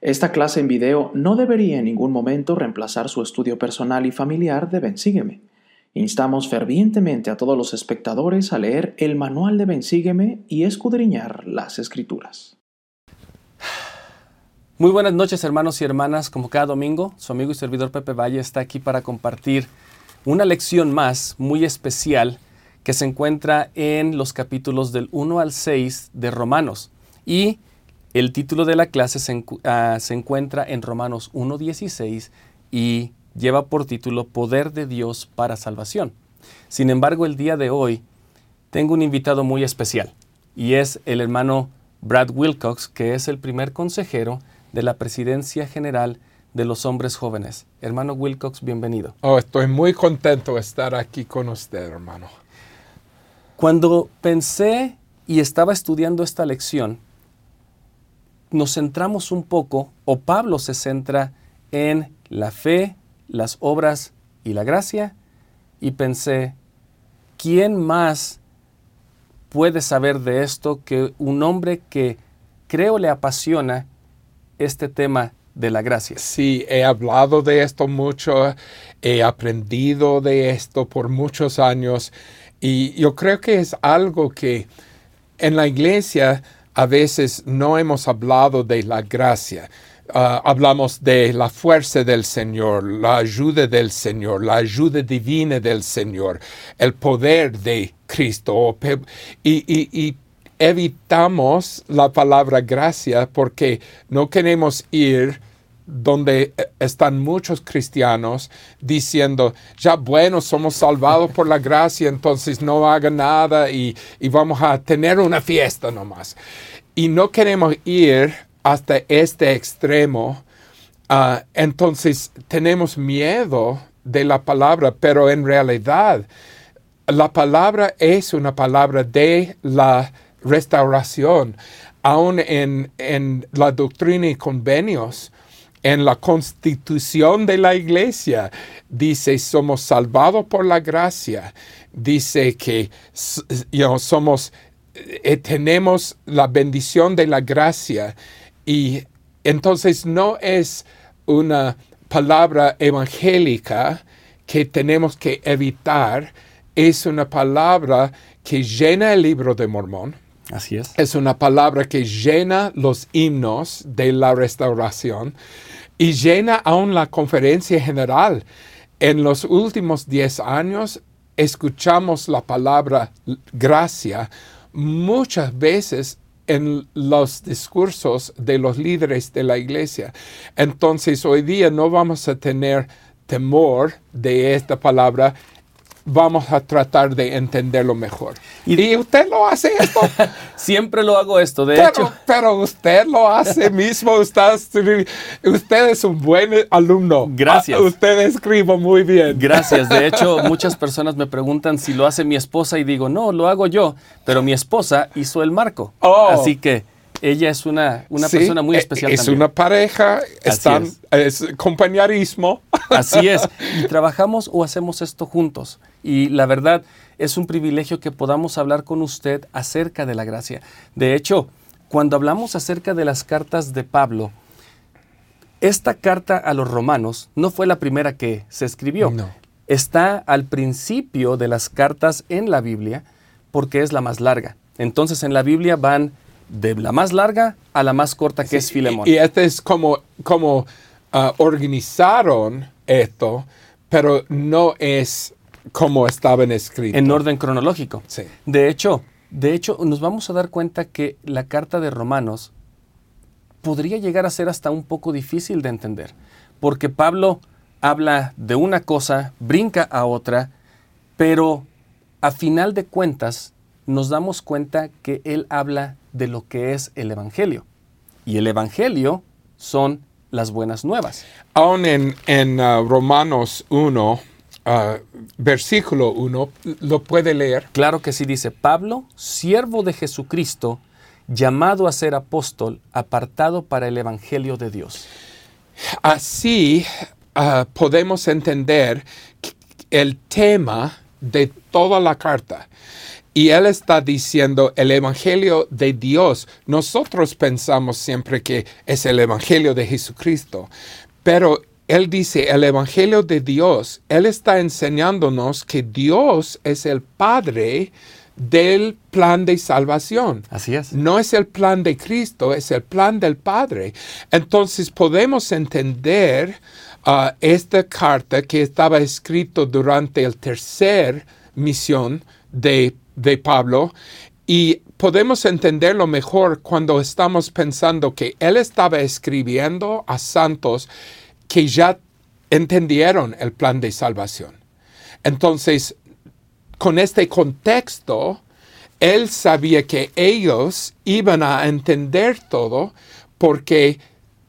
Esta clase en video no debería en ningún momento reemplazar su estudio personal y familiar de Bensígueme. Instamos fervientemente a todos los espectadores a leer el manual de Bensígueme y escudriñar las escrituras. Muy buenas noches hermanos y hermanas, como cada domingo, su amigo y servidor Pepe Valle está aquí para compartir una lección más muy especial que se encuentra en los capítulos del 1 al 6 de Romanos. Y el título de la clase se, ah, se encuentra en Romanos 1.16 y lleva por título Poder de Dios para Salvación. Sin embargo, el día de hoy tengo un invitado muy especial y es el hermano Brad Wilcox, que es el primer consejero de la Presidencia General de los Hombres Jóvenes. Hermano Wilcox, bienvenido. Oh, estoy muy contento de estar aquí con usted, hermano. Cuando pensé y estaba estudiando esta lección, nos centramos un poco, o Pablo se centra en la fe, las obras y la gracia, y pensé, ¿quién más puede saber de esto que un hombre que creo le apasiona este tema de la gracia? Sí, he hablado de esto mucho, he aprendido de esto por muchos años y yo creo que es algo que en la iglesia a veces no hemos hablado de la gracia. Ah, hablamos de la fuerza del Señor, la ayuda del Señor, la ayuda divina del Señor, el poder de Cristo. Y, evitamos la palabra gracia porque no queremos ir donde están muchos cristianos diciendo, ya bueno, somos salvados por la gracia, entonces no haga nada y, y vamos a tener una fiesta nomás. Y no queremos ir hasta este extremo. Ah, entonces tenemos miedo de la palabra, pero en realidad la palabra es una palabra de la restauración. Aún en, en la doctrina y convenios, en la constitución de la iglesia, dice, somos salvados por la gracia. Dice que somos eh, tenemos la bendición de la gracia y entonces no es una palabra evangélica que tenemos que evitar, es una palabra que llena el libro de Mormón. Así es. Es una palabra que llena los himnos de la restauración y llena aún la conferencia general. En los últimos 10 años escuchamos la palabra gracia muchas veces en los discursos de los líderes de la iglesia. Entonces hoy día no vamos a tener temor de esta palabra vamos a tratar de entenderlo mejor. Y, usted lo hace esto. Siempre lo hago esto, de pero, hecho. Pero usted lo hace mismo. Usted, usted es un buen alumno. Gracias. Usted escribe muy bien. Gracias. De hecho, muchas personas me preguntan si lo hace mi esposa y digo, no, lo hago yo. Pero mi esposa hizo el marco. Oh. Así que ella es una, una persona muy e, especial. Es una pareja, están, es. compañerismo. Así es. Y trabajamos o hacemos esto juntos. Y la verdad es un privilegio que podamos hablar con usted acerca de la gracia. De hecho, cuando hablamos acerca de las cartas de Pablo, esta carta a los romanos no fue la primera que se escribió. Está al principio de las cartas en la Biblia porque es la más larga. Entonces en la Biblia van de la más larga a la más corta que es Filemón. Y, este es como, como ah, organizaron esto, pero no es como estaban escritos. En orden cronológico. Sí. De hecho, de hecho, nos vamos a dar cuenta que la carta de Romanos podría llegar a ser hasta un poco difícil de entender, porque Pablo habla de una cosa, brinca a otra, pero a final de cuentas nos damos cuenta que él habla de lo que es el Evangelio. Y el Evangelio son las buenas nuevas. Aún en, en uh, Romanos 1, uh, versículo 1, ¿lo puede leer? Claro que sí, dice Pablo, siervo de Jesucristo, llamado a ser apóstol, apartado para el Evangelio de Dios. Así uh, podemos entender el tema de toda la carta. Y él está diciendo el Evangelio de Dios. Nosotros pensamos siempre que es el Evangelio de Jesucristo, pero él dice el Evangelio de Dios. Él está enseñándonos que Dios es el Padre del plan de salvación. Así es. No es el plan de Cristo, es el plan del Padre. Entonces podemos entender uh, esta carta que estaba escrito durante el tercer misión de, de Pablo y podemos entenderlo mejor cuando estamos pensando que él estaba escribiendo a santos que ya entendieron el plan de salvación. Entonces, con este contexto, él sabía que ellos iban a entender todo porque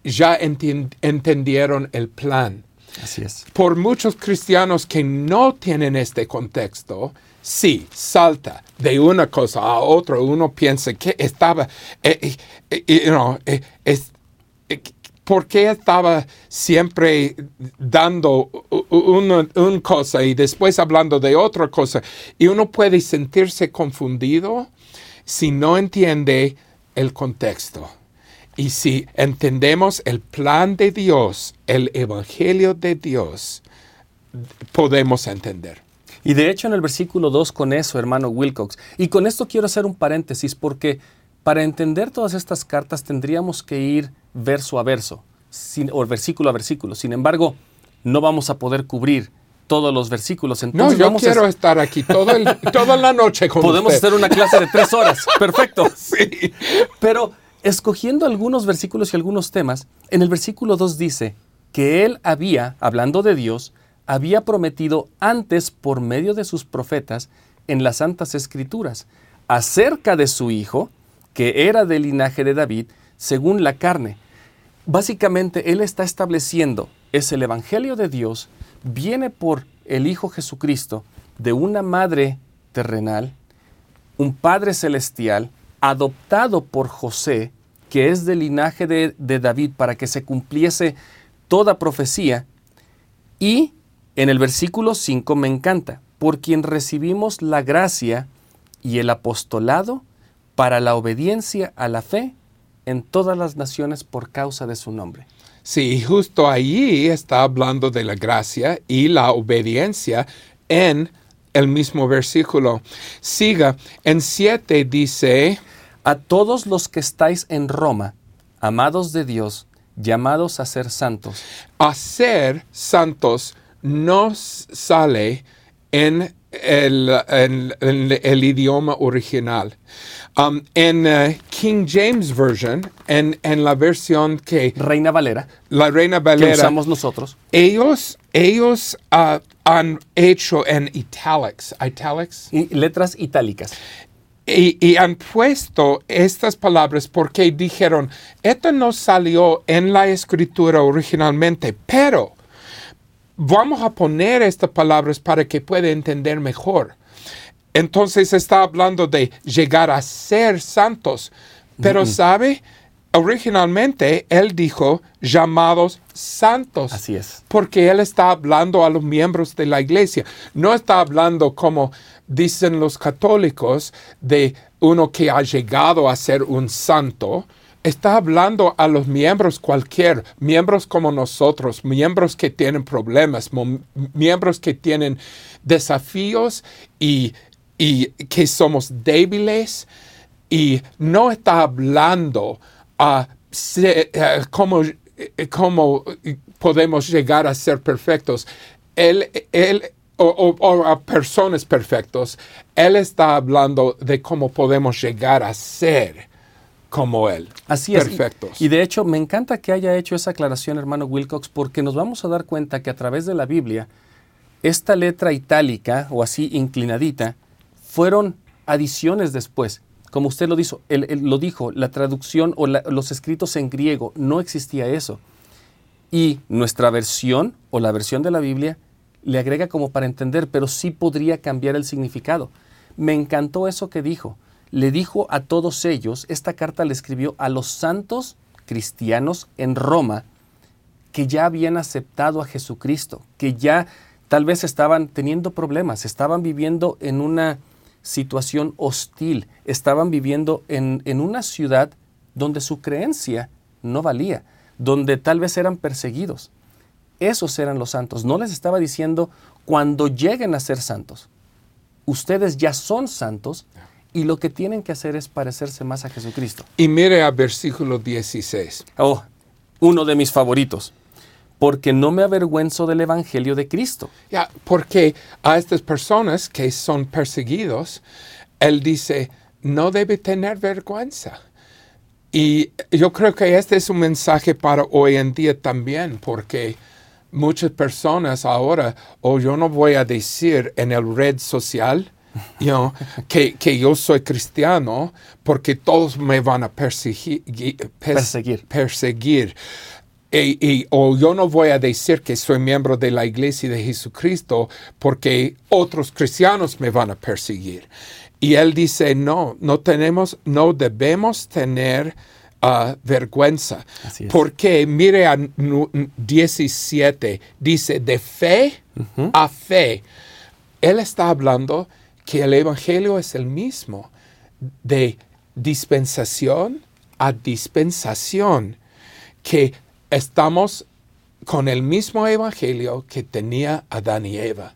ya entendieron el plan. Así es. Por muchos cristianos que no tienen este contexto, sí, salta de una cosa a otra. Uno piensa que estaba, eh, eh, eh, es, ¿por qué estaba siempre dando una, cosa y después hablando de otra cosa? Y uno puede sentirse confundido si no entiende el contexto. Y si entendemos el plan de Dios, el Evangelio de Dios, podemos entender. Y de hecho en el versículo 2 con eso, hermano Wilcox, y con esto quiero hacer un paréntesis porque para entender todas estas cartas tendríamos que ir verso a verso, sin, o versículo a versículo. Sin embargo, no vamos a poder cubrir todos los versículos. Entonces, no, yo quiero estar aquí todo toda la noche con Podemos hacer una clase de tres horas. Perfecto. sí. Pero escogiendo algunos versículos y algunos temas, en el versículo 2 dice que él había, hablando de Dios, había prometido antes por medio de sus profetas en las Santas Escrituras acerca de su Hijo, que era del linaje de David, según la carne. Básicamente, Él está estableciendo, es el Evangelio de Dios, viene por el Hijo Jesucristo, de una madre terrenal, un Padre celestial, adoptado por José, que es del linaje de, de David, para que se cumpliese toda profecía. Y en el versículo 5 me encanta, por quien recibimos la gracia y el apostolado para la obediencia a la fe en todas las naciones por causa de su nombre. Sí, justo ahí está hablando de la gracia y la obediencia en el mismo versículo. Siga, en 7 dice, a todos los que estáis en Roma, amados de Dios, llamados a ser santos. A ser santos nos sale en el, en, el idioma original. Um, en uh, King James Version, en, en, la versión que... Reina Valera. La Reina Valera. Que usamos nosotros. Ellos, ellos uh, han hecho en italics. Italics. Y letras itálicas. Y, y, han puesto estas palabras porque dijeron, esto no salió en la escritura originalmente, pero vamos a poner estas palabras para que pueda entender mejor. Entonces está hablando de llegar a ser santos, pero sabe, originalmente él dijo llamados santos. Así es. Porque él está hablando a los miembros de la iglesia. No está hablando como dicen los católicos de uno que ha llegado a ser un santo, está hablando a los miembros cualquier, miembros como nosotros, miembros que tienen problemas, miembros que tienen desafíos y, que somos débiles y no está hablando a cómo, cómo, podemos llegar a ser perfectos. Él, él o, a personas perfectos, Él está hablando de cómo podemos llegar a ser como Él. Así es. Perfectos. Y, de hecho, me encanta que haya hecho esa aclaración, hermano Wilcox, porque nos vamos a dar cuenta que a través de la Biblia, esta letra itálica o así inclinadita, fueron adiciones después. Como usted lo, dijo, lo dijo, la traducción o los escritos en griego, no existía eso. Y nuestra versión o la versión de la Biblia le agrega como para entender, pero sí podría cambiar el significado. Me encantó eso que dijo le dijo a todos ellos, esta carta le escribió a los santos cristianos en Roma que ya habían aceptado a Jesucristo, que ya tal vez estaban teniendo problemas, estaban viviendo en una situación hostil, estaban viviendo en, en una ciudad donde su creencia no valía, donde tal vez eran perseguidos. Esos eran los santos. No les estaba diciendo cuando lleguen a ser santos. Ustedes ya son santos y lo que tienen que hacer es parecerse más a Jesucristo. Y mire a versículo 16. Oh, uno de mis favoritos. Porque no me avergüenzo del Evangelio de Cristo. Ya, porque a estas personas que son perseguidos, él dice, no debe tener vergüenza. Y yo creo que este es un mensaje para hoy en día también, porque muchas personas ahora, o yo no voy a decir en el red social, you que, que, yo soy cristiano, porque todos me van a perseguir. Perseguir. perseguir. Y, y, o yo no voy a decir que soy miembro de la iglesia de Jesucristo porque otros cristianos me van a perseguir. Y él dice, no, no tenemos, no debemos tener uh, vergüenza. Porque mire a 17, dice, de fe uh -huh. a fe. Él está hablando que el Evangelio es el mismo, de dispensación a dispensación, que estamos con el mismo Evangelio que tenía Adán y Eva,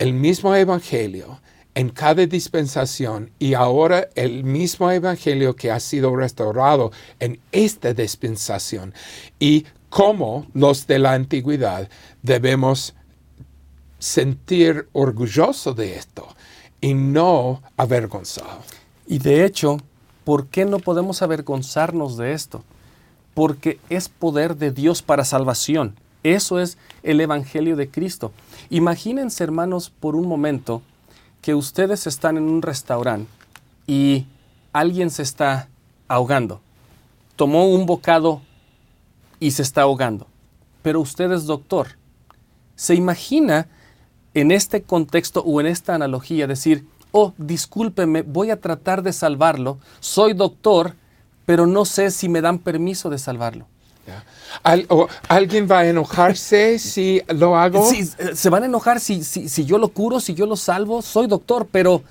el mismo Evangelio en cada dispensación y ahora el mismo Evangelio que ha sido restaurado en esta dispensación. Y cómo los de la antigüedad debemos sentir orgulloso de esto y no avergonzado. Y de hecho, ¿por qué no podemos avergonzarnos de esto? Porque es poder de Dios para salvación. Eso es el Evangelio de Cristo. Imagínense, hermanos, por un momento que ustedes están en un restaurante y alguien se está ahogando. Tomó un bocado y se está ahogando. Pero usted es doctor. ¿Se imagina en este contexto o en esta analogía decir, oh, discúlpeme, voy a tratar de salvarlo, soy doctor, pero no sé si me dan permiso de salvarlo. Al, ¿Alguien va a enojarse si lo hago? Sí, se van a enojar si, si, si, yo lo curo, si yo lo salvo. Soy doctor, pero...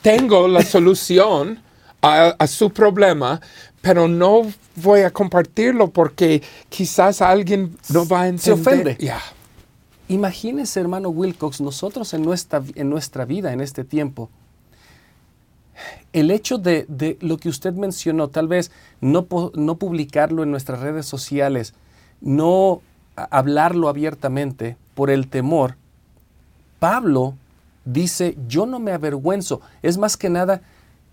Tengo la solución a, a, su problema, pero no voy a compartirlo porque quizás alguien no va a entender. Se ofende. Yeah. Imagínese, hermano Wilcox, nosotros en nuestra, en nuestra vida, en este tiempo, el hecho de, de, lo que usted mencionó, tal vez no, no publicarlo en nuestras redes sociales, no hablarlo abiertamente por el temor, Pablo dice, yo no me avergüenzo. Es más que nada,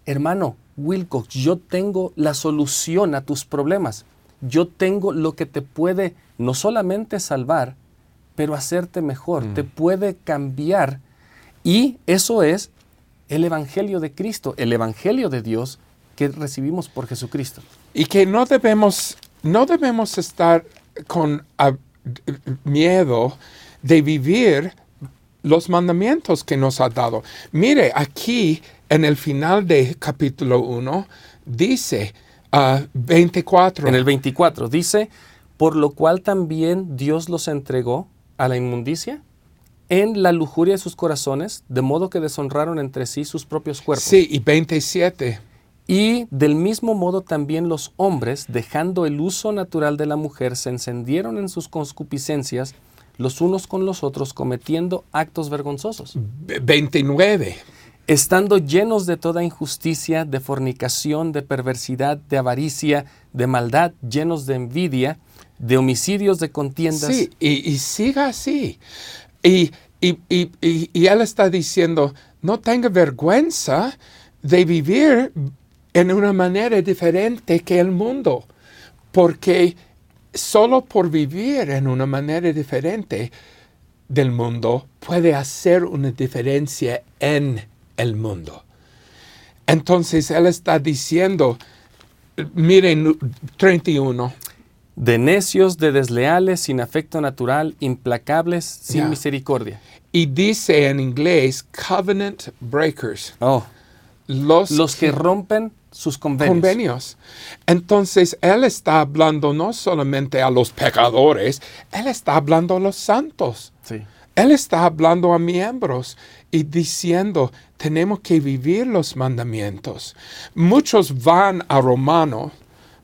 hermano Wilcox, yo tengo la solución a tus problemas. Yo tengo lo que te puede no solamente salvar, pero hacerte mejor, mm. te puede cambiar. Y eso es el Evangelio de Cristo, el Evangelio de Dios que recibimos por Jesucristo. Y que no debemos, no debemos estar con miedo de vivir los mandamientos que nos ha dado. Mire, aquí en el final de capítulo 1 dice uh, 24. En el 24 dice, por lo cual también Dios los entregó a la inmundicia en la lujuria de sus corazones, de modo que deshonraron entre sí sus propios cuerpos. Sí, y 27. Y del mismo modo también los hombres, dejando el uso natural de la mujer, se encendieron en sus concupiscencias los unos con los otros, cometiendo actos vergonzosos. 29. Estando llenos de toda injusticia, de fornicación, de perversidad, de avaricia, de maldad, llenos de envidia, de homicidios, de contiendas. Sí, y, siga así. Y, y, y, él está diciendo, no tenga vergüenza de vivir en una manera diferente que el mundo, porque solo por vivir en una manera diferente del mundo puede hacer una diferencia en el mundo. Entonces él está diciendo, miren 31, de necios, de desleales, sin afecto natural, implacables, sin Yeah. misericordia. y dice en inglés covenant breakers, Oh, los, los que rompen sus convenios. convenios. Entonces él está hablando no solamente a los pecadores, él está hablando a los santos. Sí. Él está hablando a miembros y diciendo, tenemos que vivir los mandamientos. Muchos van a Romanos,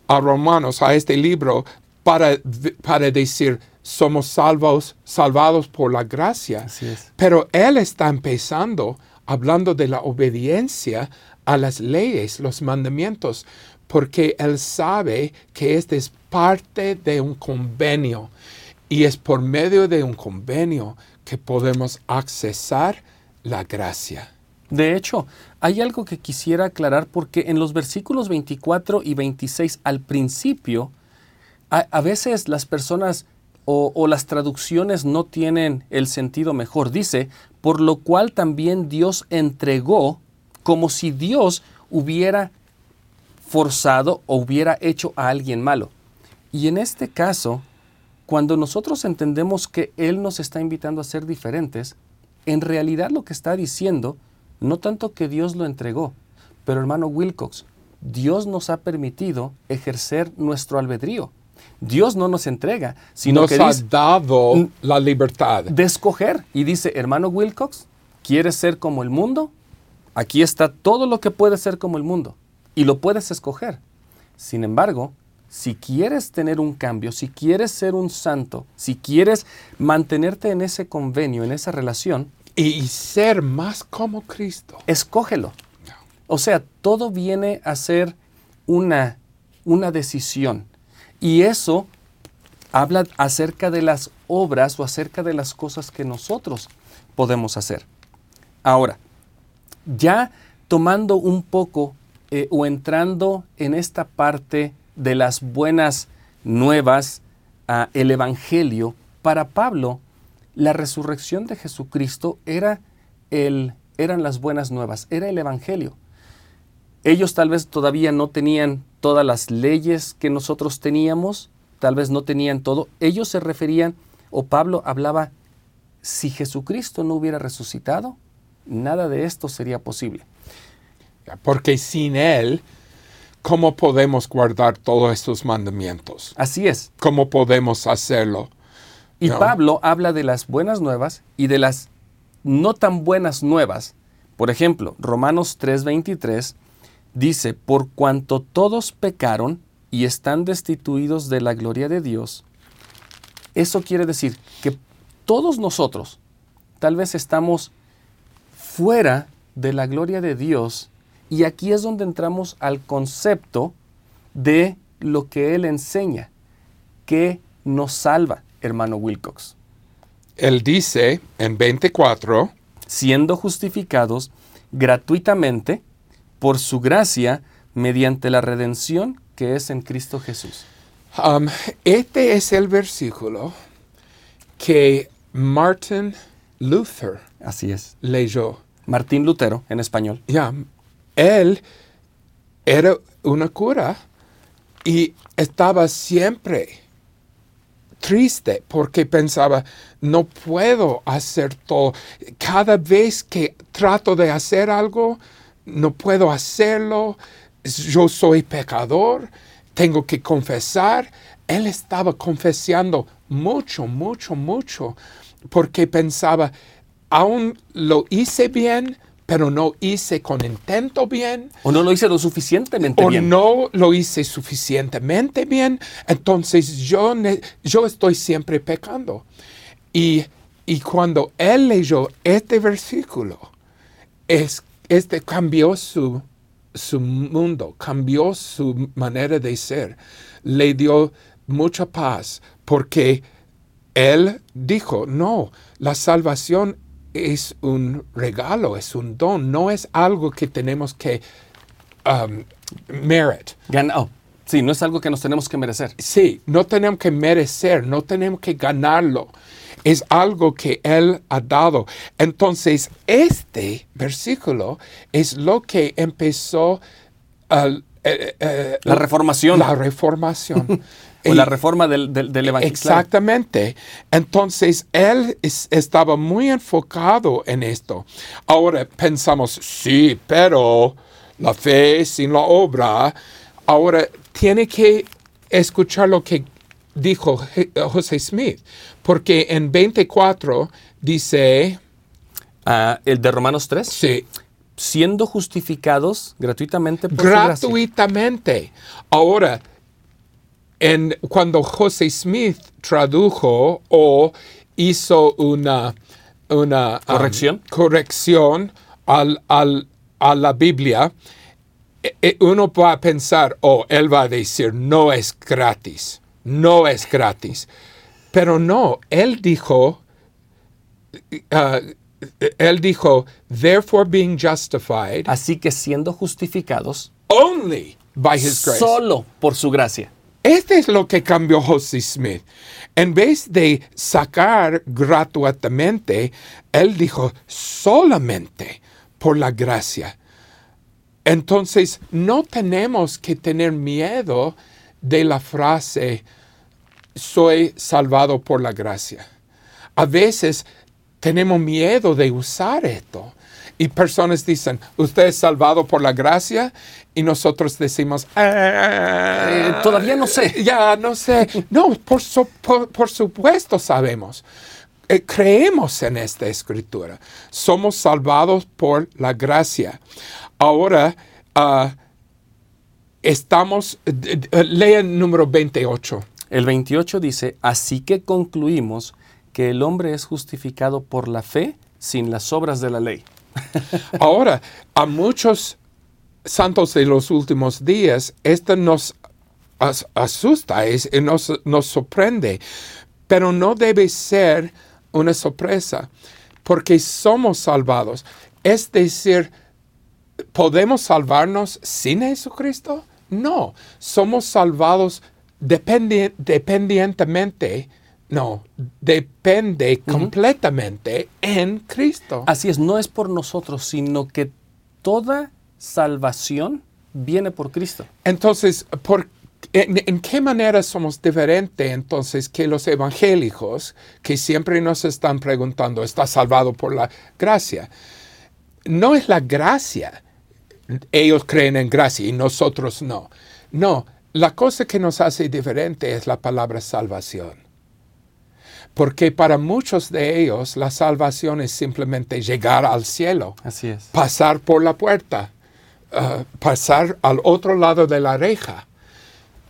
a Romanos, a este libro, para, para decir, somos salvos, salvados por la gracia. Pero Él está empezando hablando de la obediencia a las leyes, los mandamientos, porque Él sabe que este es parte de un convenio y es por medio de un convenio que podemos accesar la gracia. De hecho, hay algo que quisiera aclarar porque en los versículos 24 y 26 al principio, a, veces las personas o, o, las traducciones no tienen el sentido mejor. Dice, por lo cual también Dios entregó como si Dios hubiera forzado o hubiera hecho a alguien malo. Y en este caso, cuando nosotros entendemos que Él nos está invitando a ser diferentes, en realidad lo que está diciendo, no tanto que Dios lo entregó, pero hermano Wilcox, Dios nos ha permitido ejercer nuestro albedrío. Dios no nos entrega, sino nos que ha dice, dado la libertad. de escoger. Y dice, hermano Wilcox, ¿quieres ser como el mundo? Aquí está todo lo que puedes ser como el mundo y lo puedes escoger. Sin embargo, si quieres tener un cambio, si quieres ser un santo, si quieres mantenerte en ese convenio, en esa relación, Y, y ser más como Cristo. escógelo. O sea, todo viene a ser una, una decisión. Y eso habla acerca de las obras o acerca de las cosas que nosotros podemos hacer. Ahora, ya tomando un poco eh, o entrando en esta parte de las buenas nuevas, ah, el Evangelio, para Pablo, la resurrección de Jesucristo era el, eran las buenas nuevas, era el Evangelio. Ellos tal vez todavía no tenían todas las leyes que nosotros teníamos, tal vez no tenían todo. Ellos se referían, o Pablo hablaba, si Jesucristo no hubiera resucitado, nada de esto sería posible. Porque sin Él, ¿cómo podemos guardar todos estos mandamientos? Así es. ¿Cómo podemos hacerlo? Y No. Pablo habla de las buenas nuevas y de las no tan buenas nuevas. Por ejemplo, Romanos 3:23 dice, por cuanto todos pecaron y están destituidos de la gloria de Dios, eso quiere decir que todos nosotros tal vez estamos fuera de la gloria de Dios y aquí es donde entramos al concepto de lo que Él enseña, que nos salva, hermano Wilcox, Él dice en 24, siendo justificados gratuitamente por su gracia mediante la redención que es en Cristo Jesús. um, este es el versículo que Martin Luther Así es. leyó. Martín Lutero, en español. Ya, él era una cura y estaba siempre triste porque pensaba, no puedo hacer todo. Cada vez que trato de hacer algo, no puedo hacerlo. Yo soy pecador, tengo que confesar. Él estaba confesando mucho, mucho, mucho, porque pensaba, aún lo hice bien, pero no hice con intento bien O no lo hice lo suficientemente o bien. no lo hice suficientemente bien, entonces yo, yo estoy siempre pecando. Y, y cuando él leyó este versículo, es, este cambió su, su mundo, cambió su manera de ser, le dio mucha paz, porque él dijo, no, la salvación es un regalo, es un don, no es algo que tenemos que um, merit. Oh, sí, no es algo que nos tenemos que merecer. Sí, no tenemos que merecer, no tenemos que ganarlo. Es algo que Él ha dado. Entonces, este versículo es lo que empezó al- eh, eh, La reformación. La reformación. O la reforma del, del, del evangelio. Exactamente. Entonces, él es- estaba muy enfocado en esto. Ahora pensamos, sí, pero la fe sin la obra. Ahora tiene que escuchar lo que dijo José Smith, porque en 24 dice, Ah, el de Romanos 3. sí, Siendo justificados gratuitamente por gratuitamente. Ahora, en, cuando José Smith tradujo o hizo una, una um, Corrección. corrección al- al- a la Biblia, uno va a pensar, oh, él va a decir, no es gratis, no es gratis. Pero no, él dijo, uh, él dijo, therefore being justified Así que siendo justificados only by his grace. solo por su gracia. Este es lo que cambió José Smith. En vez de sacar gratuitamente, él dijo solamente por la gracia. Entonces, no tenemos que tener miedo de la frase soy salvado por la gracia. A veces tenemos miedo de usar esto. Y personas dicen, ¿usted es salvado por la gracia? Y nosotros decimos, "Ah, Eh, todavía no sé. Ya, no sé. No, por, su- por- por supuesto sabemos. Eh, creemos en esta escritura. Somos salvados por la gracia. Ahora, ah, estamos, eh, eh, lea el número 28. El 28 dice, así que concluimos que el hombre es justificado por la fe sin las obras de la ley. Ahora, a muchos santos de los últimos días, esto nos as- asusta, es- y nos, nos sorprende, pero no debe ser una sorpresa, porque somos salvados. Es decir, ¿podemos salvarnos sin Jesucristo? No, somos salvados dependi- dependientemente, no, depende completamente en Cristo. Así es, no es por nosotros, sino que toda salvación viene por Cristo. Entonces, ¿por, en, en qué manera somos diferentes entonces que los evangélicos que siempre nos están preguntando, ¿está salvado por la gracia? No es la gracia. Ellos creen en gracia y nosotros no. No, la cosa que nos hace diferente es la palabra salvación. Porque para muchos de ellos la salvación es simplemente llegar al cielo Así es. pasar por la puerta, uh, pasar al otro lado de la reja.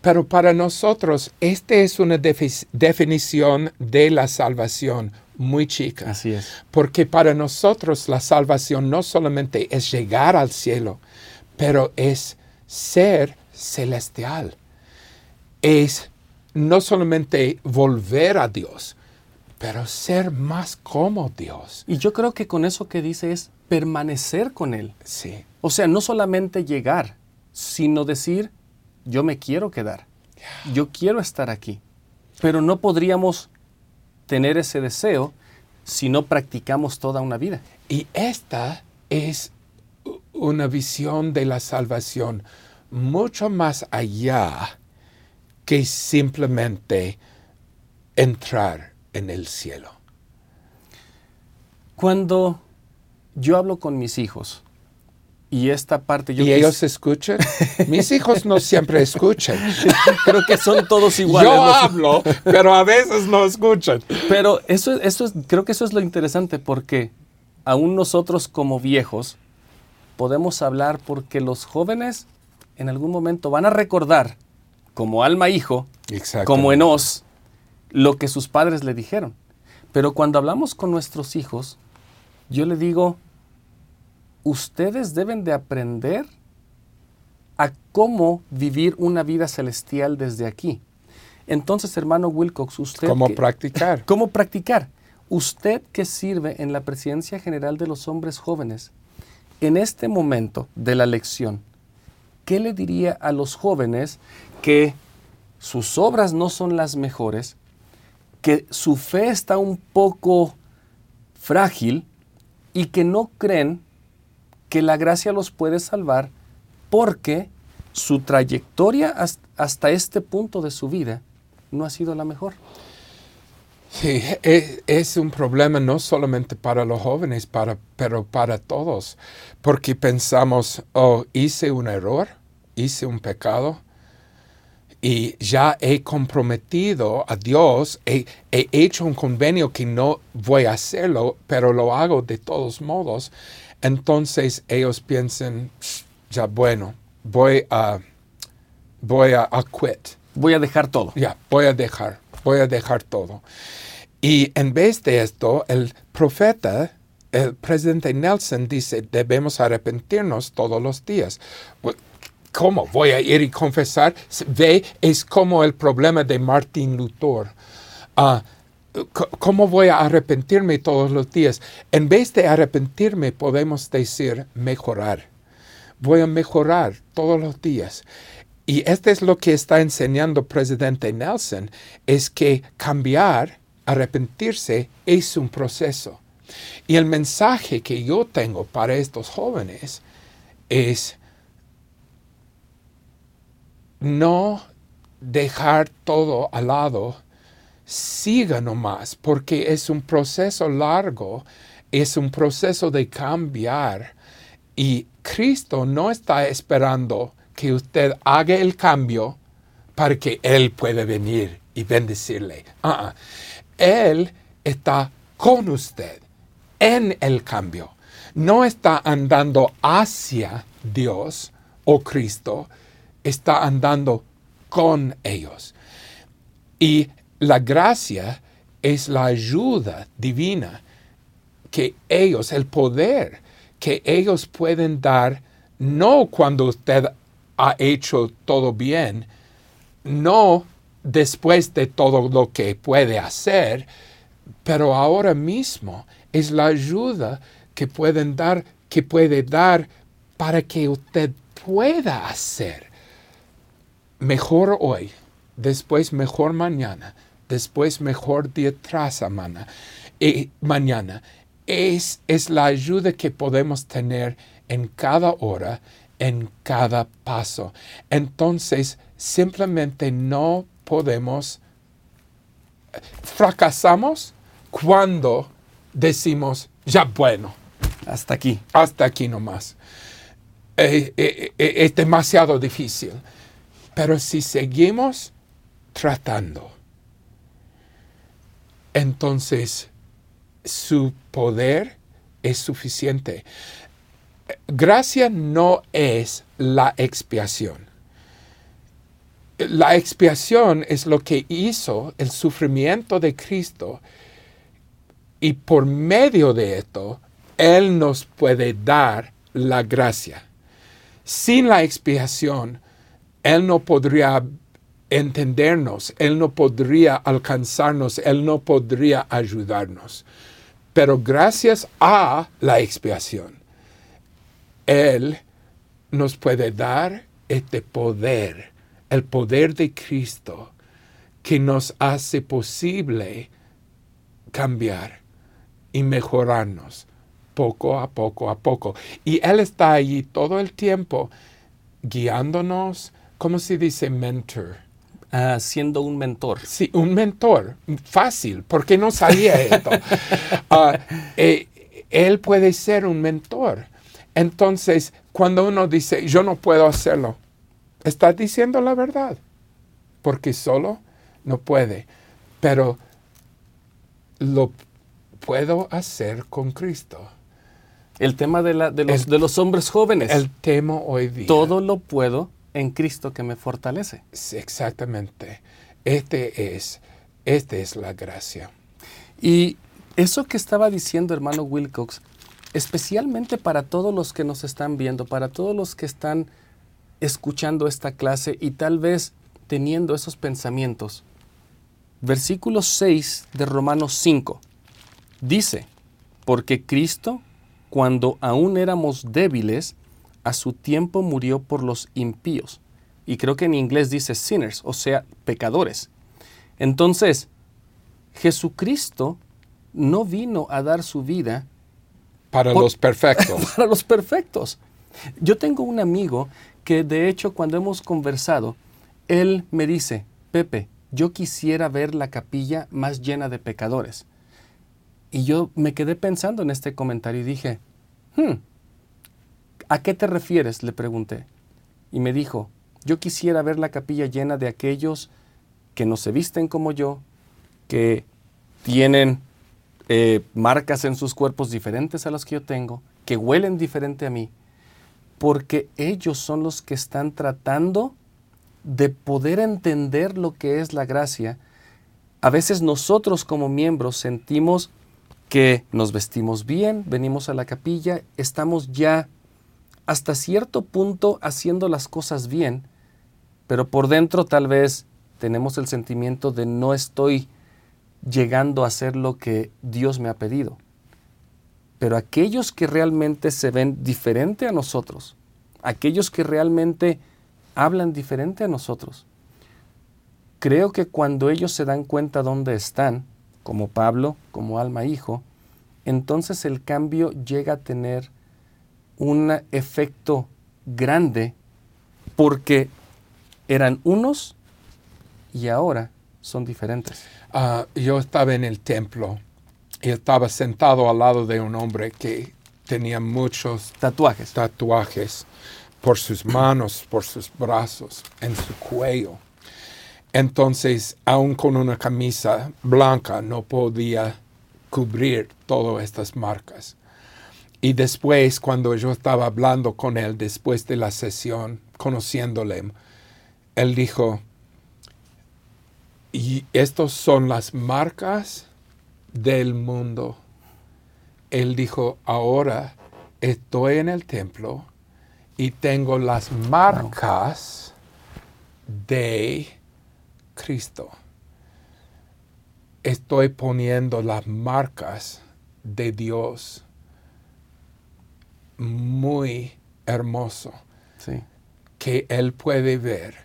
Pero para nosotros, esta es una defi- definición de la salvación muy chica. Así es. Porque para nosotros la salvación no solamente es llegar al cielo, pero es ser celestial. Es no solamente volver a Dios, pero ser más como Dios. Y yo creo que con eso que dice es permanecer con Él. Sí. O sea, no solamente llegar, sino decir, yo me quiero quedar, yo quiero estar aquí. Pero no podríamos tener ese deseo si no practicamos toda una vida. Y esta es una visión de la salvación mucho más allá que simplemente entrar en el cielo. Cuando yo hablo con mis hijos y esta parte yo ¿Y ellos escuchan? Mis hijos no siempre escuchan. creo que son todos iguales. Yo hablo, pero a veces no escuchan. Pero eso, eso es, creo que eso es lo interesante porque aún nosotros como viejos podemos hablar porque los jóvenes en algún momento van a recordar como alma hijo, como Enos, lo que sus padres le dijeron. Pero cuando hablamos con nuestros hijos, yo le digo, ustedes deben de aprender a cómo vivir una vida celestial desde aquí. Entonces, hermano Wilcox, usted... ¿Cómo que- practicar? ¿Cómo practicar? Usted que sirve en la Presidencia General de los Hombres Jóvenes, en este momento de la lección, ¿qué le diría a los jóvenes que sus obras no son las mejores, que su fe está un poco frágil y que no creen que la gracia los puede salvar porque su trayectoria has- hasta este punto de su vida no ha sido la mejor? Sí, e- es, un problema no solamente para los jóvenes, para, pero para todos, porque pensamos, oh, hice un error, hice un pecado, y ya he comprometido a Dios, he, he, hecho un convenio que no voy a hacerlo, pero lo hago de todos modos, entonces ellos piensan, ya bueno, voy a, voy a, a quit. Voy a dejar todo. Ya, voy a dejar, voy a dejar todo. Y en vez de esto, el profeta, el presidente Nelson dice, debemos arrepentirnos todos los días. ¿Cómo? Voy a ir y confesar. Ve, es como el problema de Martin Luther. Ah, ¿Cómo voy a arrepentirme todos los días? En vez de arrepentirme, podemos decir mejorar. Voy a mejorar todos los días. Y esto es lo que está enseñando presidente Nelson, es que cambiar, arrepentirse, es un proceso. Y el mensaje que yo tengo para estos jóvenes es no dejar todo al lado, siga nomás, porque es un proceso largo, es un proceso de cambiar y Cristo no está esperando que usted haga el cambio para que Él pueda venir y bendecirle. Uh Él está con usted en el cambio. No está andando hacia Dios o Cristo, está andando con ellos. Y la gracia es la ayuda divina que ellos, el poder que ellos pueden dar, no cuando usted ha hecho todo bien, no después de todo lo que puede hacer, pero ahora mismo es la ayuda que pueden dar, que puede dar para que usted pueda hacer mejor hoy, después mejor mañana, después mejor día tras semana, y mañana. Es, es la ayuda que podemos tener en cada hora, en cada paso. Entonces, simplemente no podemos, fracasamos cuando decimos, ya bueno. Hasta aquí. Hasta aquí nomás. Eh, eh, eh, es demasiado difícil. Pero si seguimos tratando, entonces su poder es suficiente. Gracia no es la expiación. La expiación es lo que hizo el sufrimiento de Cristo y por medio de esto, Él nos puede dar la gracia. Sin la expiación, él no podría entendernos, Él no podría alcanzarnos, Él no podría ayudarnos. Pero gracias a la expiación, Él nos puede dar este poder, el poder de Cristo, que nos hace posible cambiar y mejorarnos poco a poco a poco. Y Él está allí todo el tiempo guiándonos, ¿cómo se dice mentor? Uh, siendo un mentor. Sí, un mentor. Fácil, porque no sabía esto. uh, eh, él puede ser un mentor. Entonces, cuando uno dice, yo no puedo hacerlo, está diciendo la verdad, porque solo no puede, pero lo puedo hacer con Cristo. El tema de, la, de, los, de los hombres jóvenes. El tema hoy día. Todo lo puedo en Cristo que me fortalece. exactamente. Este es, este es la gracia. Y eso que estaba diciendo hermano Wilcox, especialmente para todos los que nos están viendo, para todos los que están escuchando esta clase y tal vez teniendo esos pensamientos. Versículo 6 de Romanos 5 dice, porque Cristo, cuando aún éramos débiles, a su tiempo murió por los impíos. Y creo que en inglés dice sinners, o sea, pecadores. Entonces, Jesucristo no vino a dar su vida para los perfectos. para los perfectos. Yo tengo un amigo que de hecho cuando hemos conversado, él me dice, Pepe, yo quisiera ver la capilla más llena de pecadores. Y yo me quedé pensando en este comentario y dije, hmm, ¿A qué te refieres? le pregunté. Y me dijo, Yo quisiera ver la capilla llena de aquellos que no se visten como yo, que tienen eh, marcas en sus cuerpos diferentes a las que yo tengo, que huelen diferente a mí, porque ellos son los que están tratando de poder entender lo que es la gracia. A veces nosotros como miembros sentimos que nos vestimos bien, venimos a la capilla, estamos ya hasta cierto punto haciendo las cosas bien, pero por dentro tal vez tenemos el sentimiento de no estoy llegando a hacer lo que Dios me ha pedido. Pero aquellos que realmente se ven diferente a nosotros, aquellos que realmente hablan diferente a nosotros, creo que cuando ellos se dan cuenta dónde están, como Pablo, como alma hijo, entonces el cambio llega a tener un efecto grande porque eran unos y ahora son diferentes. Ah, yo estaba en el templo y estaba sentado al lado de un hombre que tenía muchos tatuajes. tatuajes por sus manos, por sus brazos, en su cuello. Entonces, aún con una camisa blanca, no podía cubrir todas estas marcas. Y después, cuando yo estaba hablando con él, después de la sesión, conociéndole, él dijo, y estas son las marcas del mundo. Él dijo, ahora estoy en el templo y tengo las marcas de Cristo. Estoy poniendo las marcas de Dios. Muy hermoso. Sí. Que Él puede ver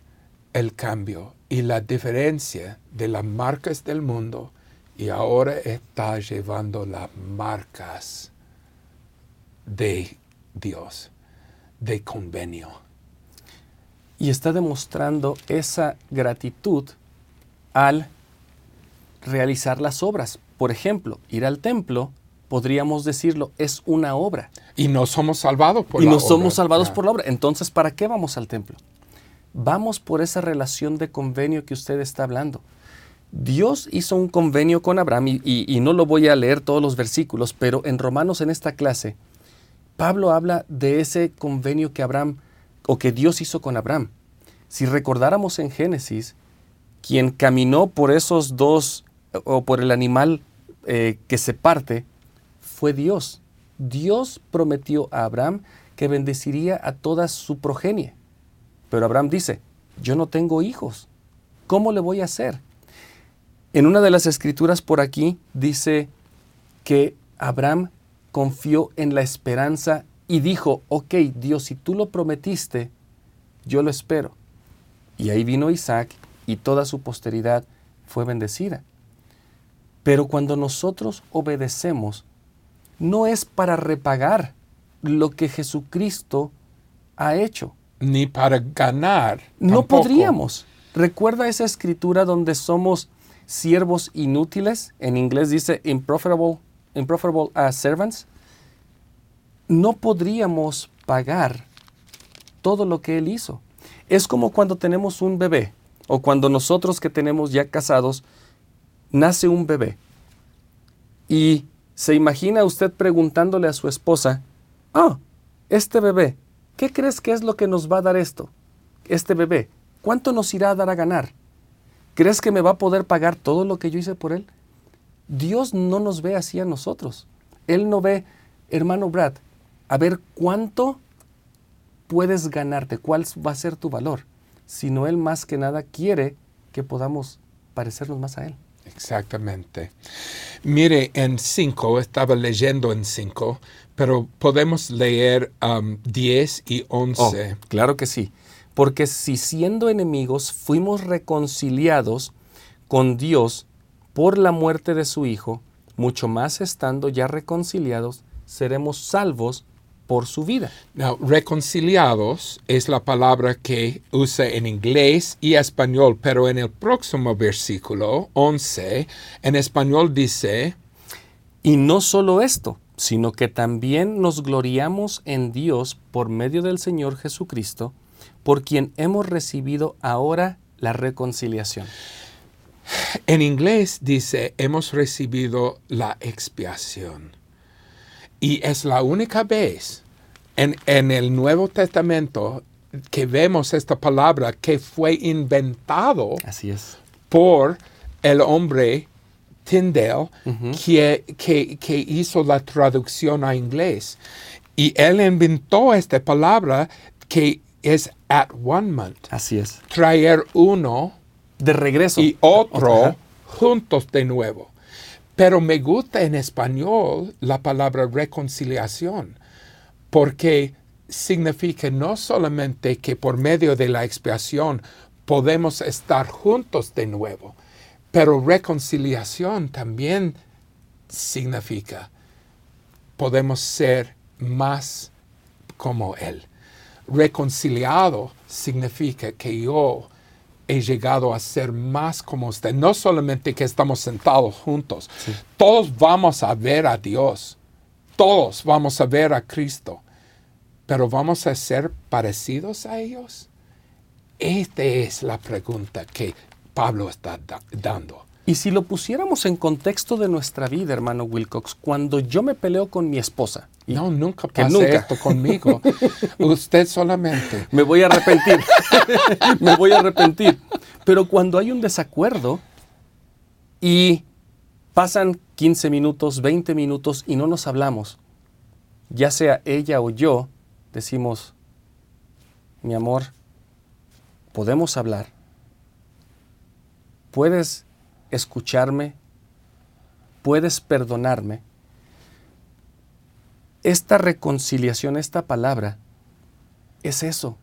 el cambio y la diferencia de las marcas del mundo y ahora está llevando las marcas de Dios, de convenio. Y está demostrando esa gratitud al realizar las obras. Por ejemplo, ir al templo, podríamos decirlo, es una obra. Y no somos salvados por y la no obra. somos salvados Ya. por la obra. Entonces, ¿para qué vamos al templo? Vamos por esa relación de convenio que usted está hablando. Dios hizo un convenio con Abraham y, no lo voy a leer todos los versículos, pero en Romanos en esta clase, Pablo habla de ese convenio que Abraham o que Dios hizo con Abraham. Si recordáramos en Génesis, quien caminó por esos dos o por el animal eh, que se parte fue Dios. Dios prometió a Abraham que bendeciría a toda su progenie. Pero Abraham dice, yo no tengo hijos. ¿Cómo le voy a hacer? En una de las escrituras por aquí dice que Abraham confió en la esperanza y dijo, ok, Dios, si tú lo prometiste, yo lo espero. Y ahí vino Isaac y toda su posteridad fue bendecida. Pero cuando nosotros obedecemos, no es para repagar lo que Jesucristo ha hecho. Ni para ganar. No tampoco. podríamos. Recuerda esa escritura donde somos siervos inútiles. En inglés dice improfitable, improfitable uh, servants. No podríamos pagar todo lo que Él hizo. Es como cuando tenemos un bebé o cuando nosotros que tenemos ya casados, nace un bebé. Y se imagina usted preguntándole a su esposa, ah, este bebé, ¿qué crees que es lo que nos va a dar esto? Este bebé, ¿cuánto nos irá a dar a ganar? ¿Crees que me va a poder pagar todo lo que yo hice por él? Dios no nos ve así a nosotros. Él no ve, hermano Brad, a ver cuánto puedes ganarte, cuál va a ser tu valor, sino Él más que nada quiere que podamos parecernos más a Él. Exactamente. Mire, en 5, estaba leyendo en 5, pero podemos leer um, 10 y 11. claro que sí. Porque si siendo enemigos fuimos reconciliados con Dios por la muerte de su Hijo, mucho más estando ya reconciliados, seremos salvos por su vida. Now, reconciliados es la palabra que usa en inglés y español, pero en el próximo versículo 11, en español dice, Y no solo esto, sino que también nos gloriamos en Dios por medio del Señor Jesucristo, por quien hemos recibido ahora la reconciliación. En inglés dice, hemos recibido la expiación. Y es la única vez en, en el Nuevo Testamento que vemos esta palabra que fue inventado Así es. por el hombre Tyndale que, que, que hizo la traducción a inglés. Y él inventó esta palabra que es at one month. Así es. Traer uno De regreso. y otro juntos de nuevo. Pero me gusta en español la palabra reconciliación, porque significa no solamente que por medio de la expiación podemos estar juntos de nuevo, pero reconciliación también significa podemos ser más como Él. Reconciliado significa que yo he llegado a ser más como usted. No solamente que estamos sentados juntos, todos vamos a ver a Dios, todos vamos a ver a Cristo, pero vamos a ser parecidos a ellos. Esta es la pregunta que Pablo está da- dando. Y si lo pusiéramos en contexto de nuestra vida, hermano Wilcox, cuando yo me peleo con mi esposa, y No, nunca pasa nunca. esto conmigo. Usted solamente. me voy a arrepentir, me voy a arrepentir. Pero cuando hay un desacuerdo y pasan 15 minutos, 20 minutos y no nos hablamos, ya sea ella o yo, decimos, mi amor, podemos hablar. Puedes escucharme, puedes perdonarme. Esta reconciliación, esta palabra, es eso.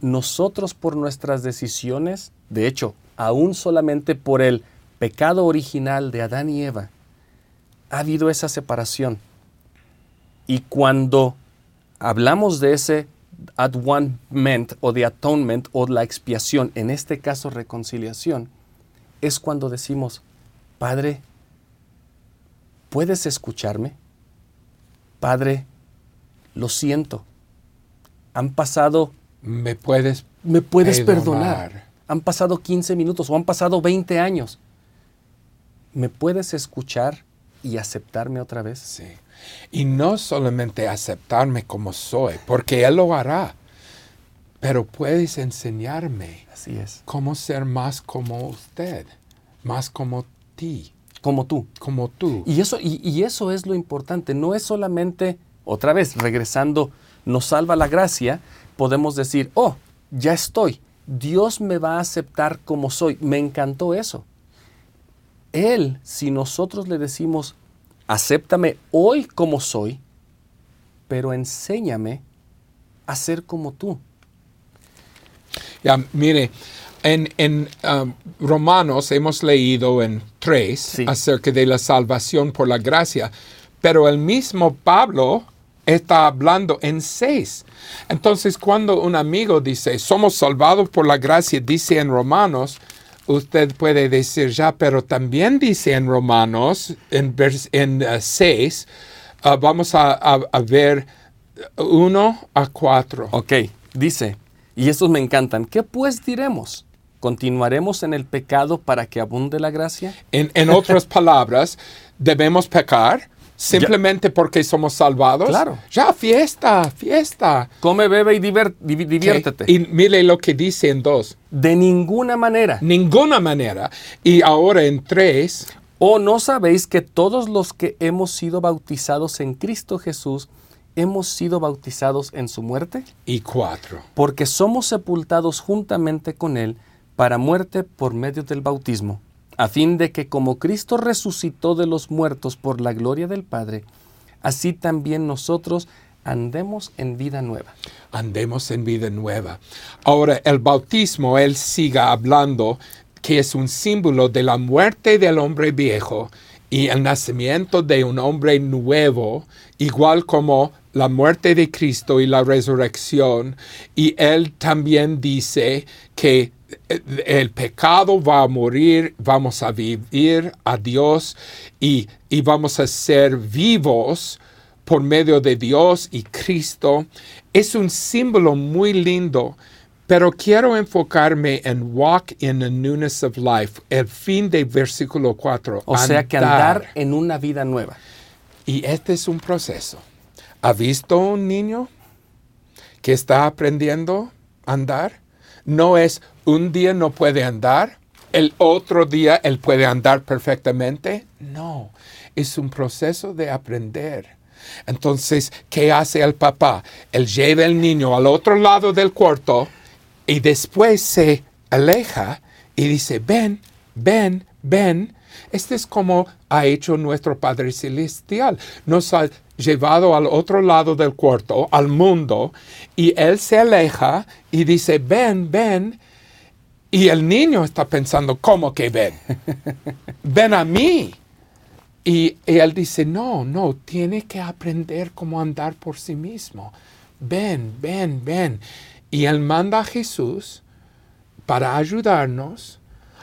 Nosotros por nuestras decisiones, de hecho, aún solamente por el pecado original de Adán y Eva, ha habido esa separación. Y cuando hablamos de ese at one o de atonement o la expiación, en este caso reconciliación, es cuando decimos, Padre, ¿puedes escucharme? Padre, lo siento. Han pasado, ¿Me puedes ¿me puedes Perdonar. perdonar? Han pasado 15 minutos o han pasado 20 años. ¿Me puedes escuchar y aceptarme otra vez? Sí. Y no solamente aceptarme como soy, porque Él lo hará, pero puedes enseñarme Así es. cómo ser más como usted, más como ti, Como tú. como tú. Y eso, y, y eso es lo importante. No es solamente, otra vez, regresando, nos salva la gracia, podemos decir, oh, ya estoy. Dios me va a aceptar como soy. Me encantó eso. Él, si nosotros le decimos, acéptame hoy como soy, pero enséñame a ser como tú. Ya, mire, en, en um, Romanos hemos leído en 3 Sí. acerca de la salvación por la gracia, pero el mismo Pablo está hablando en 6. Entonces, cuando un amigo dice, somos salvados por la gracia, dice en Romanos, usted puede decir ya, pero también dice en Romanos, en 6, vamos a, a- a ver 1 a 4. Ok, dice, y estos me encantan, ¿qué pues diremos? ¿Continuaremos en el pecado para que abunde la gracia? En, en otras palabras, debemos pecar simplemente porque somos salvados. Claro. Ya, fiesta, fiesta. Come, bebe y diver- diviértete. Y mire lo que dice en dos. De ninguna manera. Ninguna manera. Y ahora en tres, ¿O no sabéis que todos los que hemos sido bautizados en Cristo Jesús hemos sido bautizados en su muerte? y cuatro. Porque somos sepultados juntamente con Él para muerte por medio del bautismo, a fin de que como Cristo resucitó de los muertos por la gloria del Padre, así también nosotros andemos en vida nueva. Andemos en vida nueva. Ahora, el bautismo, él siga hablando que es un símbolo de la muerte del hombre viejo y el nacimiento de un hombre nuevo, igual como la muerte de Cristo y la resurrección. Y él también dice que eh, el pecado va a morir, vamos a vivir a Dios y, y vamos a ser vivos por medio de Dios y Cristo. Es un símbolo muy lindo, Pero quiero enfocarme en walk in the newness of life, el fin del versículo 4. O sea que andar en una vida nueva. Y este es un proceso. ¿Ha visto un niño que está aprendiendo a andar? No es un día no puede andar, el otro día él puede andar perfectamente. No, es un proceso de aprender. Entonces, ¿qué hace el papá? Él lleva el niño al otro lado del cuarto y después se aleja y dice, ven, ven, ven. Este es como ha hecho nuestro Padre Celestial. Nos ha llevado al otro lado del cuarto, al mundo, y Él se aleja y dice, ven, ven. Y el niño está pensando, ¿cómo que ven? ven a mí. Y, y él dice, no, no, tiene que aprender cómo andar por sí mismo. Ven, ven, ven. Y Él manda a Jesús para ayudarnos.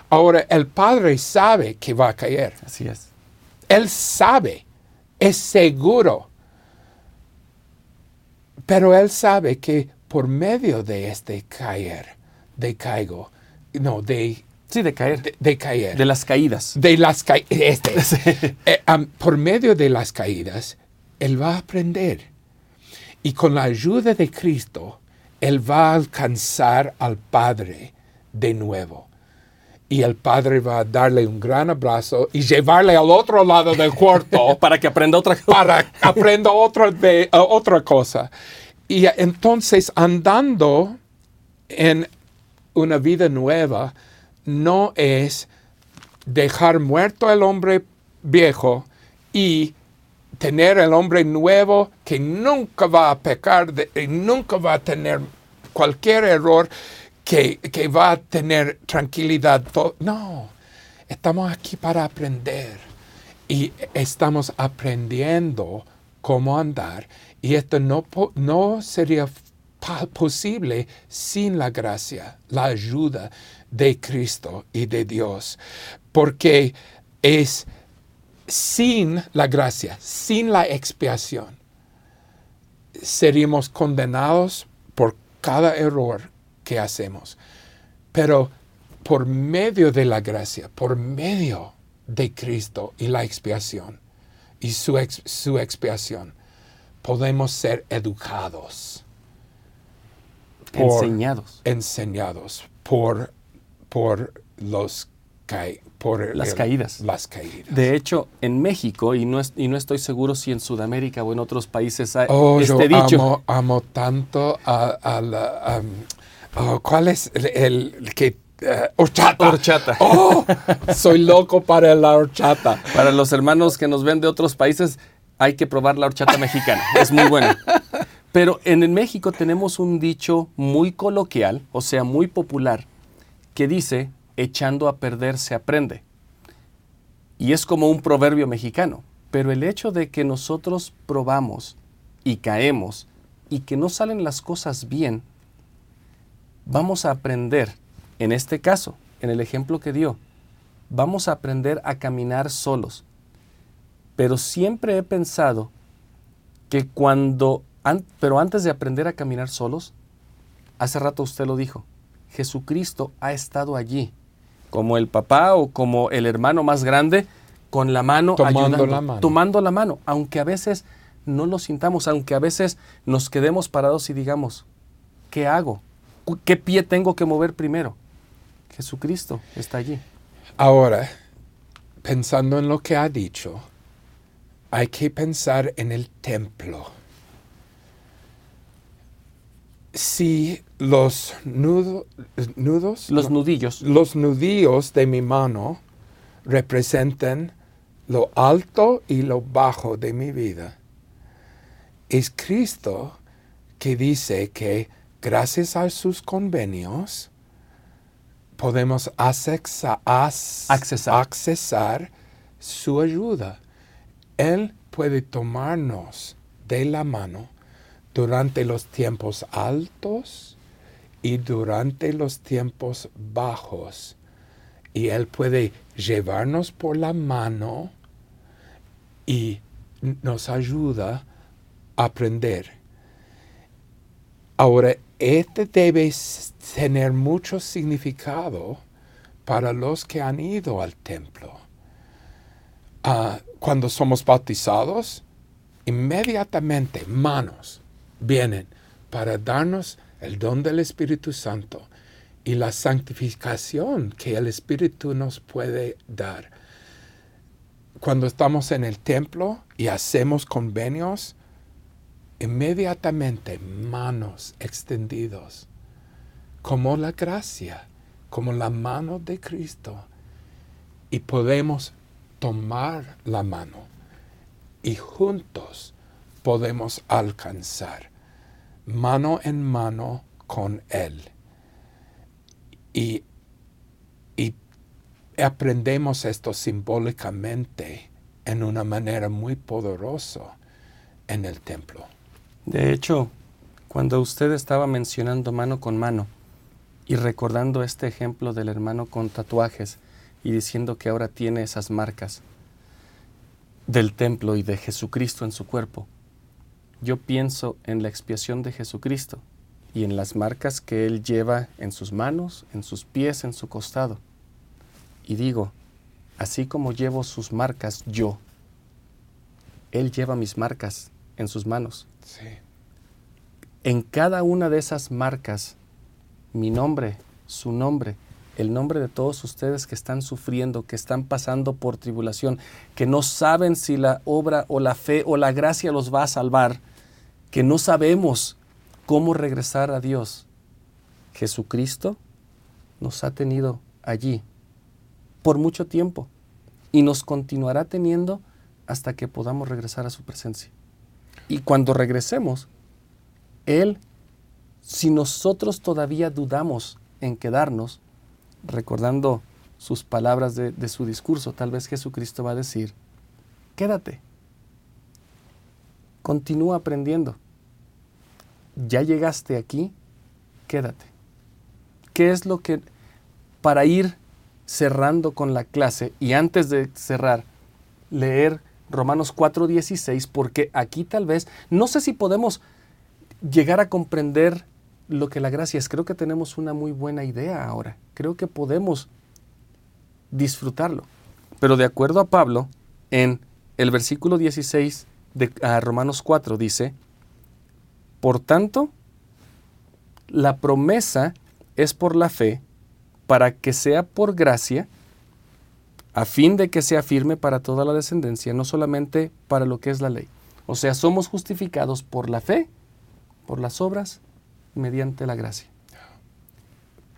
Ahora, el Padre sabe que va a caer. Así es. Él sabe, es seguro. Pero Él sabe que por medio de este caer, de caigo, no, de, Sí, de caer. de, de caer, De las caídas. de las caídas, este, eh, am, por medio de las caídas, Él va a aprender. Y con la ayuda de Cristo, Él va a alcanzar al Padre de nuevo. Y el Padre va a darle un gran abrazo y llevarle al otro lado del cuarto Para que aprenda otra cosa. para aprenda otra, ve- uh, otra cosa. Y entonces andando en una vida nueva no es dejar muerto el hombre viejo y tener el hombre nuevo que nunca va a pecar de- y nunca va a tener cualquier error que, que va a tener tranquilidad. No, estamos aquí para aprender y estamos aprendiendo cómo andar y esto no, no sería posible sin la gracia, la ayuda de Cristo y de Dios, porque es sin la gracia, sin la expiación, seríamos condenados por cada error que hacemos. Pero por medio de la gracia, por medio de Cristo y la expiación y su, ex- su expiación, podemos ser educados, por- Enseñados. enseñados por, por los cai- por Las el- caídas. Las caídas. De hecho, en México, y no, es- y no estoy seguro si en Sudamérica o en otros países hay Oh, yo este dicho. amo, amo tanto a, a la... oh, ¿Cuál es el, el que... eh, horchata. Horchata. Oh, soy loco para la horchata. Para los hermanos que nos ven de otros países, hay que probar la horchata mexicana. Es muy buena. Pero en el México tenemos un dicho muy coloquial, o sea, muy popular, que dice, echando a perder se aprende. Y es como un proverbio mexicano. Pero el hecho de que nosotros probamos y caemos y que no salen las cosas bien, vamos a aprender, en este caso, en el ejemplo que dio, vamos a aprender a caminar solos. Pero siempre he pensado que cuando, an- pero antes de aprender a caminar solos, hace rato usted lo dijo, Jesucristo ha estado allí, como el papá o como el hermano más grande, con la mano Tomando ayudando, la mano. tomando la mano, aunque a veces no lo sintamos, aunque a veces nos quedemos parados y digamos, ¿qué hago? ¿Qué pie tengo que mover primero? Jesucristo está allí. Ahora, pensando en lo que ha dicho, hay que pensar en el templo. Si los nudo- nudos, Los no, nudillos. los nudillos de mi mano representan lo alto y lo bajo de mi vida. Es Cristo que dice que gracias a sus convenios podemos as- Accesar. accesar su ayuda. Él puede tomarnos de la mano durante los tiempos altos y durante los tiempos bajos. Y Él puede llevarnos por la mano y nos ayuda a aprender. Ahora, este debe tener mucho significado para los que han ido al templo. Ah, cuando somos bautizados, inmediatamente manos vienen para darnos el don del Espíritu Santo y la santificación que el Espíritu nos puede dar. Cuando estamos en el templo y hacemos convenios, inmediatamente manos extendidos, como la gracia, como la mano de Cristo, y podemos tomar la mano y juntos podemos alcanzar mano en mano con Él. Y, y aprendemos esto simbólicamente en una manera muy poderosa en el templo. De hecho, cuando usted estaba mencionando mano con mano y recordando este ejemplo del hermano con tatuajes y diciendo que ahora tiene esas marcas del templo y de Jesucristo en su cuerpo, yo pienso en la expiación de Jesucristo y en las marcas que Él lleva en sus manos, en sus pies, en su costado. Y digo, así como llevo sus marcas yo, Él lleva mis marcas en sus manos. En cada una de esas marcas, mi nombre, su nombre, el nombre de todos ustedes que están sufriendo, que están pasando por tribulación, que no saben si la obra o la fe o la gracia los va a salvar, que no sabemos cómo regresar a Dios. Jesucristo nos ha tenido allí por mucho tiempo y nos continuará teniendo hasta que podamos regresar a su presencia. Y cuando regresemos, Él, si nosotros todavía dudamos en quedarnos, recordando sus palabras de, su discurso, tal vez Jesucristo va a decir, quédate, continúa aprendiendo, ya llegaste aquí, quédate. ¿Qué es lo que, para ir cerrando con la clase y antes de cerrar, leer Romanos 4:16, porque aquí tal vez, no sé si podemos llegar a comprender lo que la gracia es. Creo que tenemos una muy buena idea ahora. Creo que podemos disfrutarlo. Pero de acuerdo a Pablo, en el versículo 16 de Romanos 4 dice, por tanto, la promesa es por la fe, para que sea por gracia, a fin de que sea firme para toda la descendencia, no solamente para lo que es la ley. O sea, somos justificados por la fe, por las obras, mediante la gracia.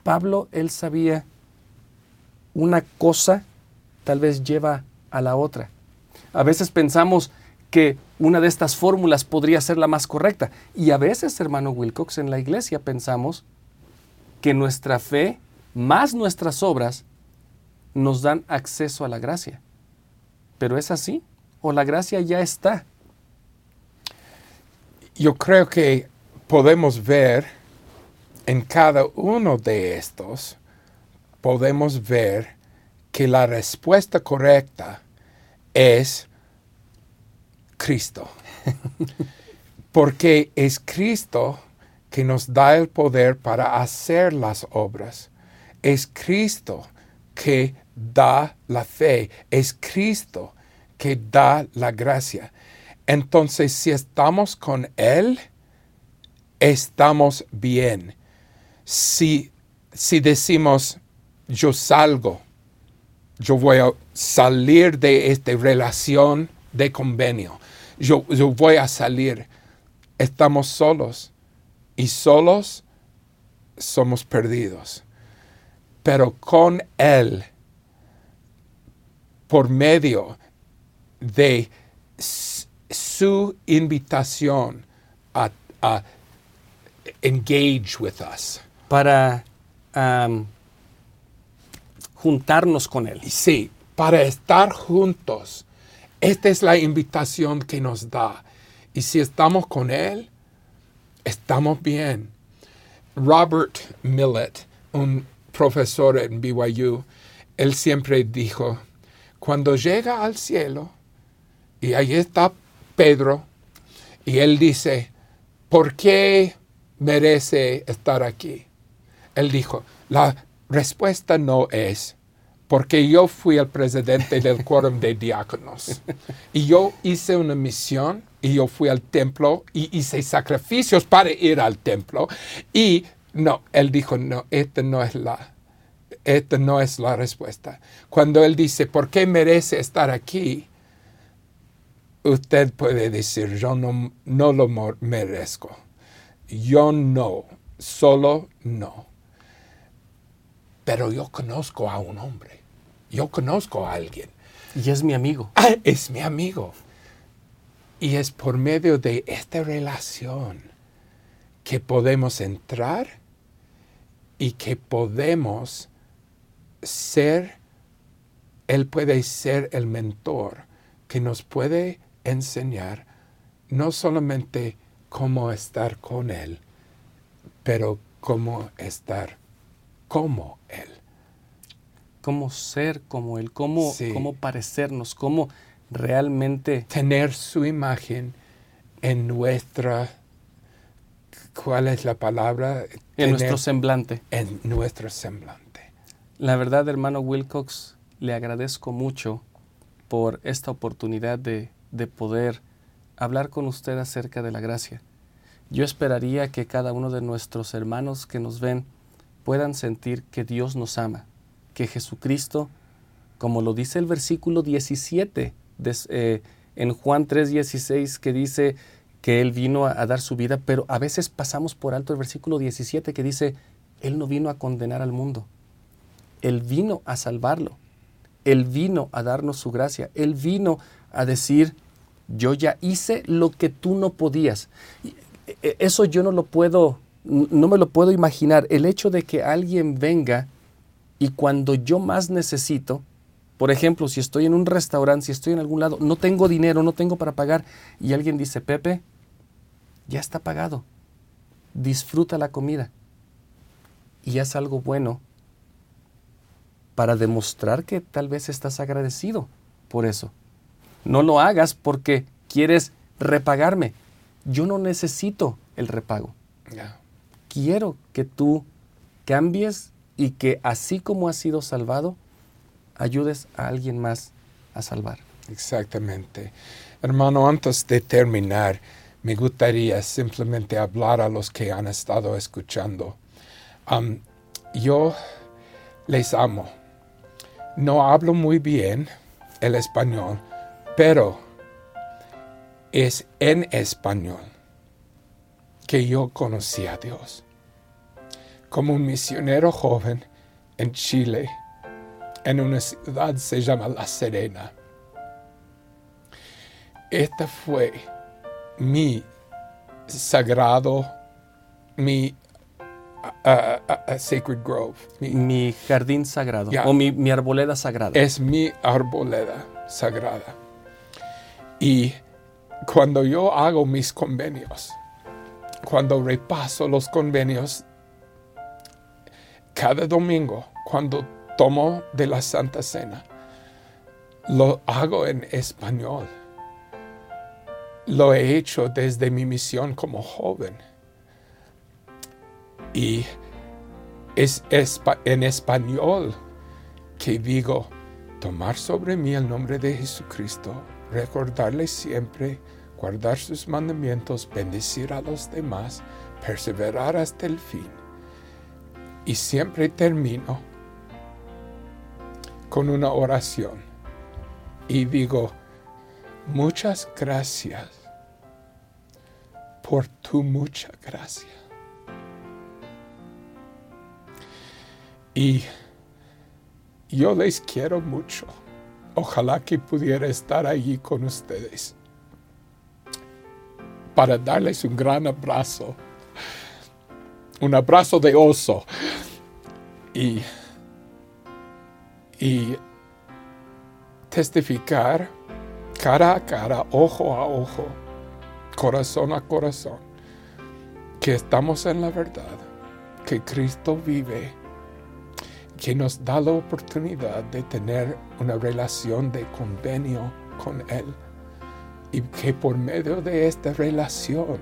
Pablo, él sabía una cosa tal vez lleva a la otra. A veces pensamos que una de estas fórmulas podría ser la más correcta. Y a veces, hermano Wilcox, en la iglesia pensamos que nuestra fe más nuestras obras nos dan acceso a la gracia. Pero es así, o la gracia ya está. Yo creo que podemos ver en cada uno de estos, podemos ver que la respuesta correcta es Cristo. Porque es Cristo que nos da el poder para hacer las obras. Es Cristo que da la fe, es Cristo que da la gracia. Entonces, si estamos con Él, estamos bien. Si, si decimos, yo salgo, yo voy a salir de esta relación de convenio, yo, yo voy a salir, estamos solos y solos somos perdidos. Pero con Él, por medio de su invitación a, engage with us. Para juntarnos con Él. Sí, para estar juntos. Esta es la invitación que nos da. Y si estamos con Él, estamos bien. Robert Millett, un profesor en BYU, él siempre dijo, cuando llega al cielo, y ahí está Pedro, y él dice, ¿por qué merece estar aquí? Él dijo, la respuesta no es, porque yo fui el presidente del quórum de diáconos y yo hice una misión y yo fui al templo y hice sacrificios para ir al templo y no, él dijo, no, esta no es la, esta no es la respuesta. Cuando él dice, ¿por qué merece estar aquí? Usted puede decir, yo no, no lo merezco. Yo no, solo no. Pero yo conozco a un hombre. Yo conozco a alguien. Y es mi amigo. Ah, es mi amigo. Y es por medio de esta relación que podemos entrar y que podemos ser, Él puede ser el mentor que nos puede enseñar no solamente cómo estar con Él, pero cómo estar como Él. Cómo ser como Él, cómo, cómo parecernos, cómo realmente... Tener su imagen en nuestra ¿Cuál es la palabra? En nuestro semblante. En nuestro semblante. La verdad, hermano Wilcox, le agradezco mucho por esta oportunidad de, de poder hablar con usted acerca de la gracia. Yo esperaría que cada uno de nuestros hermanos que nos ven puedan sentir que Dios nos ama, que Jesucristo, como lo dice el versículo 17 eh, en Juan 3:16, que dice, que Él vino a, dar su vida, pero a veces pasamos por alto el versículo 17 que dice, Él no vino a condenar al mundo, Él vino a salvarlo, Él vino a darnos su gracia, Él vino a decir, yo ya hice lo que tú no podías. E, eso yo no lo puedo, no me lo puedo imaginar. El hecho de que alguien venga y cuando yo más necesito, por ejemplo, si estoy en un restaurante, si estoy en algún lado, no tengo dinero, no tengo para pagar, y alguien dice, Pepe, ya está pagado, disfruta la comida y haz algo bueno para demostrar que tal vez estás agradecido por eso. No lo hagas porque quieres repagarme. Yo no necesito el repago. Quiero que tú cambies y que así como has sido salvado, ayudes a alguien más a salvar. Exactamente. Hermano, antes de terminar, me gustaría simplemente hablar a los que han estado escuchando. yo les amo. No hablo muy bien el español, pero es en español que yo conocí a Dios. Como un misionero joven en Chile, en una ciudad se llama La Serena. Esta fue mi sagrado, mi sacred grove. Mi, jardín sagrado o mi, mi, arboleda sagrada. Es mi arboleda sagrada. Y cuando yo hago mis convenios, cuando repaso los convenios, cada domingo, cuando tomo de la Santa Cena, lo hago en español. Lo he hecho desde mi misión como joven. Y es, en español que digo, tomar sobre mí el nombre de Jesucristo, recordarle siempre, guardar sus mandamientos, bendecir a los demás, perseverar hasta el fin. Y siempre termino con una oración y digo, muchas gracias por tu mucha gracia. Y yo les quiero mucho. Ojalá que pudiera estar allí con ustedes para darles un gran abrazo, un abrazo de oso y, y testificar cara a cara, ojo a ojo corazón a corazón, que estamos en la verdad, que Cristo vive, que nos da la oportunidad de tener una relación de convenio con Él y que por medio de esta relación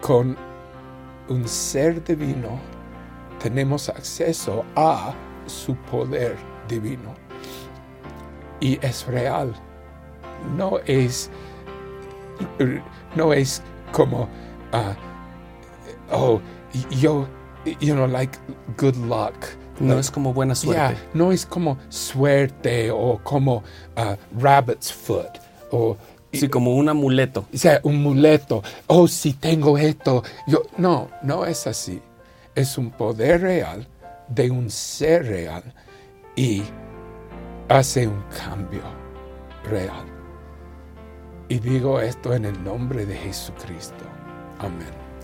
con un ser divino tenemos acceso a su poder divino. Y es real. No es, no es como, uh, oh, yo, you know, like good luck. No es como buena suerte. no es como suerte o como uh, rabbit's foot o Sí, como un amuleto. O sea, un amuleto. Oh, si tengo esto. Yo, no, no es así. Es un poder real de un ser real y hace un cambio real. Y digo esto en el nombre de Jesucristo. Amén.